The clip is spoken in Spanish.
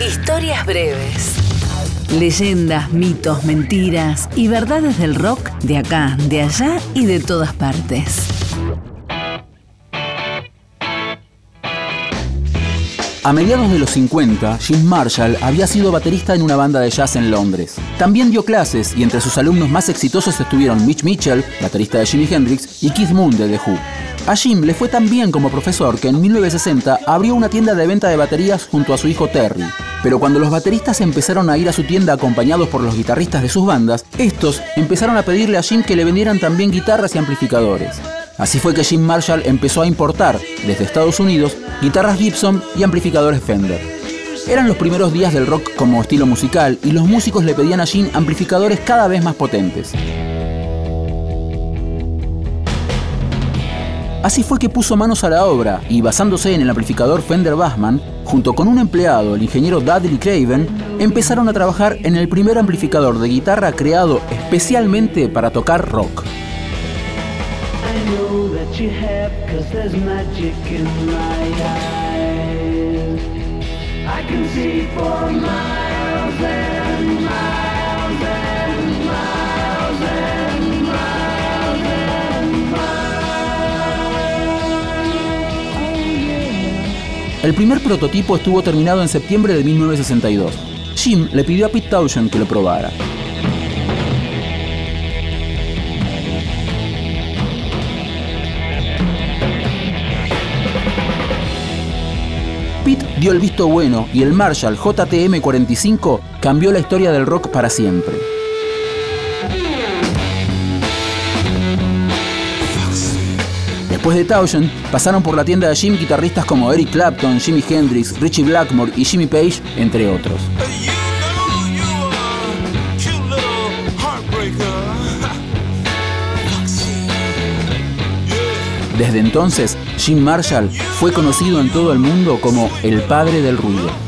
Historias breves. Leyendas, mitos, mentiras y verdades del rock de acá, de allá y de todas partes. A mediados de los 50, Jim Marshall había sido baterista en una banda de jazz en Londres. También dio clases y entre sus alumnos más exitosos estuvieron Mitch Mitchell, baterista de Jimi Hendrix, y Keith Moon de The Who. A Jim le fue tan bien como profesor que en 1960 abrió una tienda de venta de baterías junto a su hijo Terry. Pero cuando los bateristas empezaron a ir a su tienda acompañados por los guitarristas de sus bandas, estos empezaron a pedirle a Jim que le vendieran también guitarras y amplificadores. Así fue que Jim Marshall empezó a importar desde Estados Unidos guitarras Gibson y amplificadores Fender. Eran los primeros días del rock como estilo musical y los músicos le pedían a Jim amplificadores cada vez más potentes. Así fue que puso manos a la obra y basándose en el amplificador Fender Bassman, junto con un empleado, el ingeniero Dudley Craven, empezaron a trabajar en el primer amplificador de guitarra creado especialmente para tocar rock. El primer prototipo estuvo terminado en septiembre de 1962. Jim le pidió a Pete Townshend que lo probara. Pete dio el visto bueno y el Marshall JTM 45 cambió la historia del rock para siempre. Después de Townshend, pasaron por la tienda de Jim guitarristas como Eric Clapton, Jimi Hendrix, Richie Blackmore y Jimmy Page, entre otros. Desde entonces, Jim Marshall fue conocido en todo el mundo como el padre del ruido.